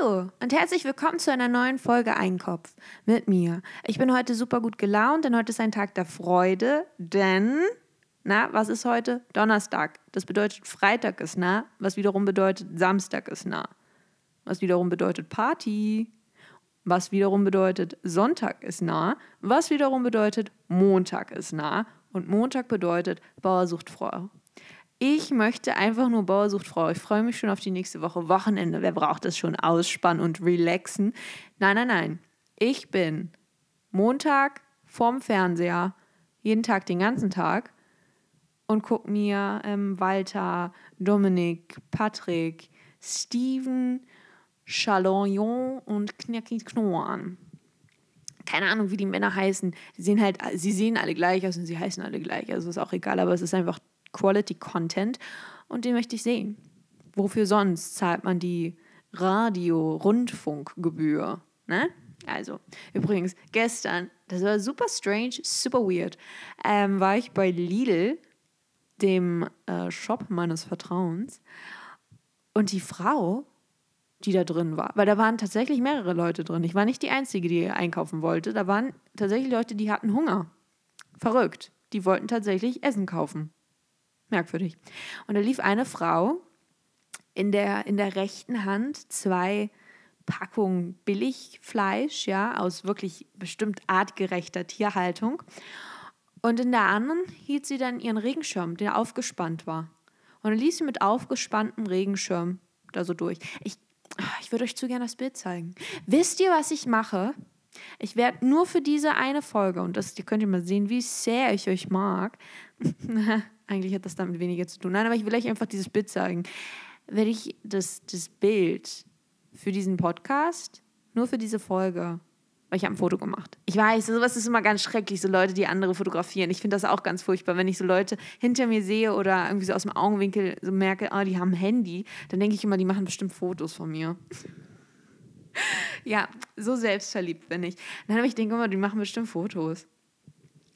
Hallo und herzlich willkommen zu einer neuen Folge Einkopf mit mir. Ich bin heute super gut gelaunt, denn heute ist ein Tag der Freude, denn, na, was ist heute? Donnerstag. Das bedeutet Freitag ist nah, was wiederum bedeutet Samstag ist nah. Was wiederum bedeutet Party. Was wiederum bedeutet Sonntag ist nah. Was wiederum bedeutet Montag ist nah. Und Montag bedeutet Bauer sucht Frau. Ich möchte einfach nur Bauersuchtfrau. Ich freue mich schon auf die nächste Woche. Wochenende. Wer braucht das schon? Ausspannen und relaxen. Nein, nein, nein. Ich bin Montag vorm Fernseher, jeden Tag, den ganzen Tag und gucke mir ähm, Walter, Dominik, Patrick, Steven, Chalognon und Knacky Knorr an. Keine Ahnung, wie die Männer heißen. Die sehen halt, sie sehen alle gleich aus und sie heißen alle gleich. Also ist auch egal, aber es ist einfach Quality Content und den möchte ich sehen. Wofür sonst zahlt man die Radio-Rundfunkgebühr? Ne? Also, übrigens, gestern, das war super strange, super weird, ähm, war ich bei Lidl, dem äh, Shop meines Vertrauens, und die Frau, die da drin war, weil da waren tatsächlich mehrere Leute drin. Ich war nicht die Einzige, die einkaufen wollte. Da waren tatsächlich Leute, die hatten Hunger. Verrückt. Die wollten tatsächlich Essen kaufen. Merkwürdig. Und da lief eine Frau in der, in der rechten Hand zwei Packungen Billigfleisch, ja, aus wirklich bestimmt artgerechter Tierhaltung. Und in der anderen hielt sie dann ihren Regenschirm, der aufgespannt war. Und dann ließ sie mit aufgespanntem Regenschirm da so durch. Ich, ich würde euch zu gerne das Bild zeigen. Wisst ihr, was ich mache? Ich werde nur für diese eine Folge, und das ihr könnt ihr mal sehen, wie sehr ich euch mag, Eigentlich hat das damit weniger zu tun. Nein, aber ich will euch einfach dieses Bild zeigen. Werde ich das, das Bild für diesen Podcast, nur für diese Folge, weil ich habe ein Foto gemacht. Ich weiß, sowas ist immer ganz schrecklich, so Leute, die andere fotografieren. Ich finde das auch ganz furchtbar, wenn ich so Leute hinter mir sehe oder irgendwie so aus dem Augenwinkel so merke, oh, die haben ein Handy, dann denke ich immer, die machen bestimmt Fotos von mir. Ja, so selbstverliebt bin ich. Dann habe ich denke immer, die machen bestimmt Fotos.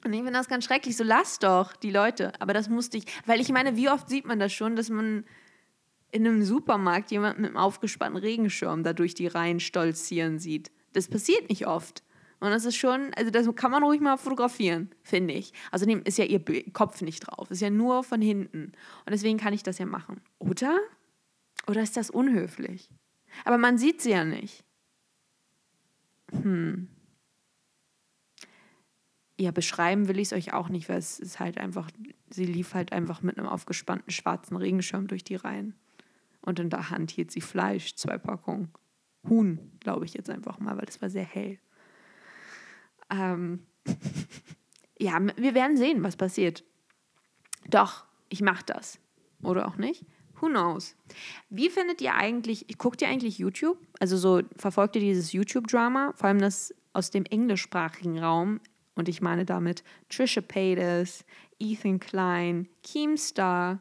Und ich finde das ganz schrecklich. So lass doch die Leute. Aber das musste ich, weil ich meine, wie oft sieht man das schon, dass man in einem Supermarkt jemanden mit einem aufgespannten Regenschirm da durch die Reihen stolzieren sieht. Das passiert nicht oft. Und das ist schon, also das kann man ruhig mal fotografieren, finde ich. Außerdem ist ja ihr Kopf nicht drauf, ist ja nur von hinten. Und deswegen kann ich das ja machen. Oder? Oder ist das unhöflich? Aber man sieht sie ja nicht. Hm ja, beschreiben will ich es euch auch nicht, weil es ist halt einfach, sie lief halt einfach mit einem aufgespannten schwarzen Regenschirm durch die Reihen. Und in der Hand hielt sie Fleisch, zwei Packungen. Huhn, glaube ich jetzt einfach mal, weil das war sehr hell. Ähm ja, wir werden sehen, was passiert. Doch, ich mache das. Oder auch nicht. Who knows? Wie findet ihr eigentlich, guckt ihr eigentlich YouTube? Also so, verfolgt ihr dieses YouTube-Drama? Vor allem das aus dem englischsprachigen Raum und ich meine damit Trisha Paytas, Ethan Klein, Keemstar,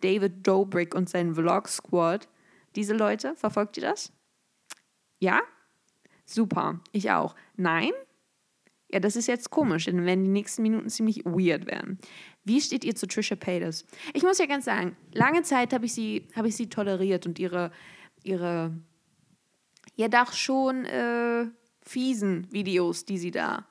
David Dobrik und sein Vlog Squad. Diese Leute, verfolgt ihr das? Ja? Super, ich auch. Nein? Ja, das ist jetzt komisch, denn werden die nächsten Minuten ziemlich weird werden. Wie steht ihr zu Trisha Paytas? Ich muss ja ganz sagen, lange Zeit habe ich, sie, hab ich sie toleriert und ihre, ihre ja doch schon äh, fiesen Videos, die sie da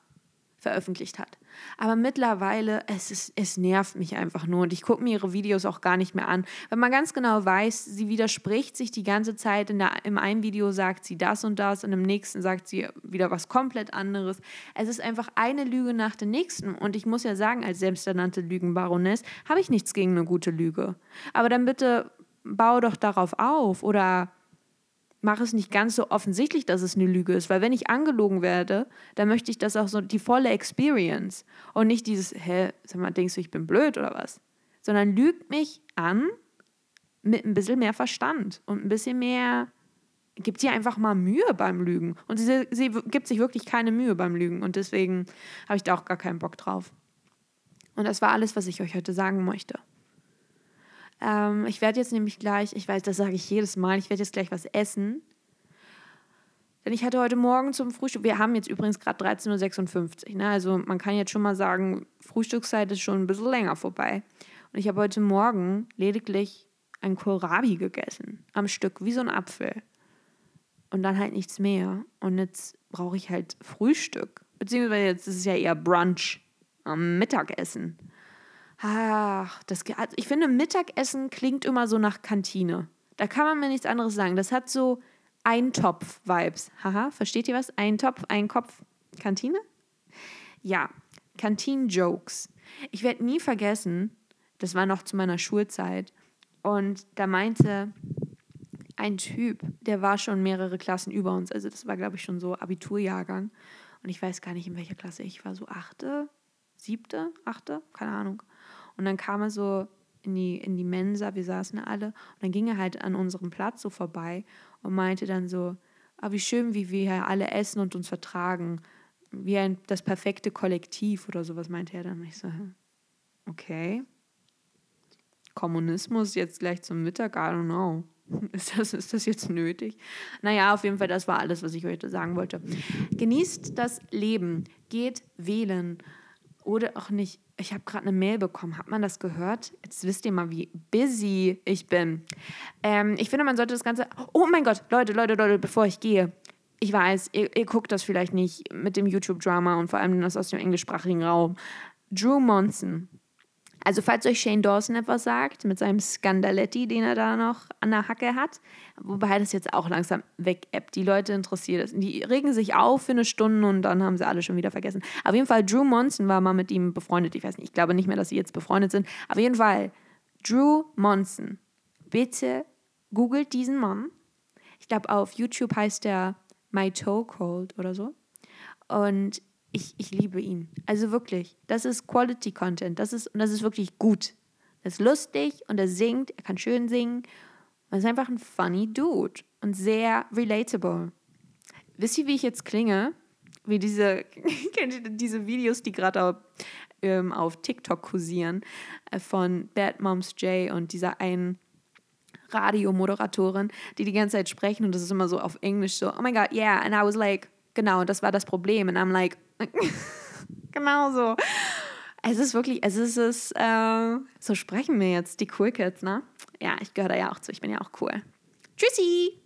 veröffentlicht hat. Aber mittlerweile, es, ist, es nervt mich einfach nur und ich gucke mir ihre Videos auch gar nicht mehr an, weil man ganz genau weiß, sie widerspricht sich die ganze Zeit. In der, Im einen Video sagt sie das und das und im nächsten sagt sie wieder was komplett anderes. Es ist einfach eine Lüge nach der nächsten und ich muss ja sagen, als selbsternannte Lügenbaroness habe ich nichts gegen eine gute Lüge. Aber dann bitte bau doch darauf auf oder mache es nicht ganz so offensichtlich, dass es eine Lüge ist, weil wenn ich angelogen werde, dann möchte ich das auch so die volle Experience und nicht dieses, hä, sag mal, denkst du, ich bin blöd oder was? Sondern lügt mich an mit ein bisschen mehr Verstand und ein bisschen mehr, gibt sie einfach mal Mühe beim Lügen. Und sie, sie gibt sich wirklich keine Mühe beim Lügen und deswegen habe ich da auch gar keinen Bock drauf. Und das war alles, was ich euch heute sagen möchte. Ähm, ich werde jetzt nämlich gleich, ich weiß, das sage ich jedes Mal, ich werde jetzt gleich was essen. Denn ich hatte heute Morgen zum Frühstück, wir haben jetzt übrigens gerade 13.56 Uhr, ne? also man kann jetzt schon mal sagen, Frühstückszeit ist schon ein bisschen länger vorbei. Und ich habe heute Morgen lediglich ein Kohlrabi gegessen, am Stück, wie so ein Apfel. und dann halt nichts mehr. Und jetzt brauche ich halt Frühstück. Beziehungsweise jetzt ist es ja eher Brunch am Mittagessen. Ach, das, also ich finde, Mittagessen klingt immer so nach Kantine. Da kann man mir nichts anderes sagen. Das hat so Eintopf-Vibes. Haha, versteht ihr was? Eintopf, ein Kopf, Kantine? Ja, Kantinen-Jokes. Ich werde nie vergessen, das war noch zu meiner Schulzeit, und da meinte ein Typ, der war schon mehrere Klassen über uns, also das war, glaube ich, schon so Abiturjahrgang. Und ich weiß gar nicht, in welcher Klasse ich war, so achte, siebte, achte, keine Ahnung. Und dann kam er so in die, in die Mensa, wir saßen alle, und dann ging er halt an unserem Platz so vorbei und meinte dann so, ah, wie schön, wie wir hier alle essen und uns vertragen. Wie ein, das perfekte Kollektiv oder sowas meinte er dann. Und ich so, okay. Kommunismus jetzt gleich zum Mittag, I don't know. Ist das, ist das jetzt nötig? Naja, auf jeden Fall, das war alles, was ich heute sagen wollte. Genießt das Leben, geht wählen oder auch nicht. Ich habe gerade eine Mail bekommen. Hat man das gehört? Jetzt wisst ihr mal, wie busy ich bin. Ähm, ich finde, man sollte das Ganze. Oh mein Gott, Leute, Leute, Leute, bevor ich gehe. Ich weiß, ihr, ihr guckt das vielleicht nicht mit dem YouTube-Drama und vor allem das aus dem englischsprachigen Raum. Drew Monson also falls euch Shane Dawson etwas sagt, mit seinem Skandaletti, den er da noch an der Hacke hat, wobei das jetzt auch langsam weg Die Leute interessiert es. Die regen sich auf für eine Stunde und dann haben sie alle schon wieder vergessen. Auf jeden Fall, Drew Monson war mal mit ihm befreundet. Ich weiß nicht, ich glaube nicht mehr, dass sie jetzt befreundet sind. Auf jeden Fall, Drew Monson. Bitte googelt diesen Mann. Ich glaube, auf YouTube heißt er My Toe Cold oder so. Und ich, ich liebe ihn. Also wirklich, das ist Quality Content. Das ist, und das ist wirklich gut. Er ist lustig und er singt, er kann schön singen. Er ist einfach ein funny Dude und sehr relatable. Wisst ihr, wie ich jetzt klinge? Wie diese, kennt ihr diese Videos, die gerade auf, ähm, auf TikTok kursieren, äh, von Bad Moms J und dieser einen Radiomoderatorin, die die ganze Zeit sprechen und das ist immer so auf Englisch so, oh my God, yeah, and I was like, genau, das war das Problem. And I'm like, genau so. Es ist wirklich, es ist es, äh, so sprechen wir jetzt die Cool Kids, ne? Ja, ich gehöre da ja auch zu, ich bin ja auch cool. Tschüssi!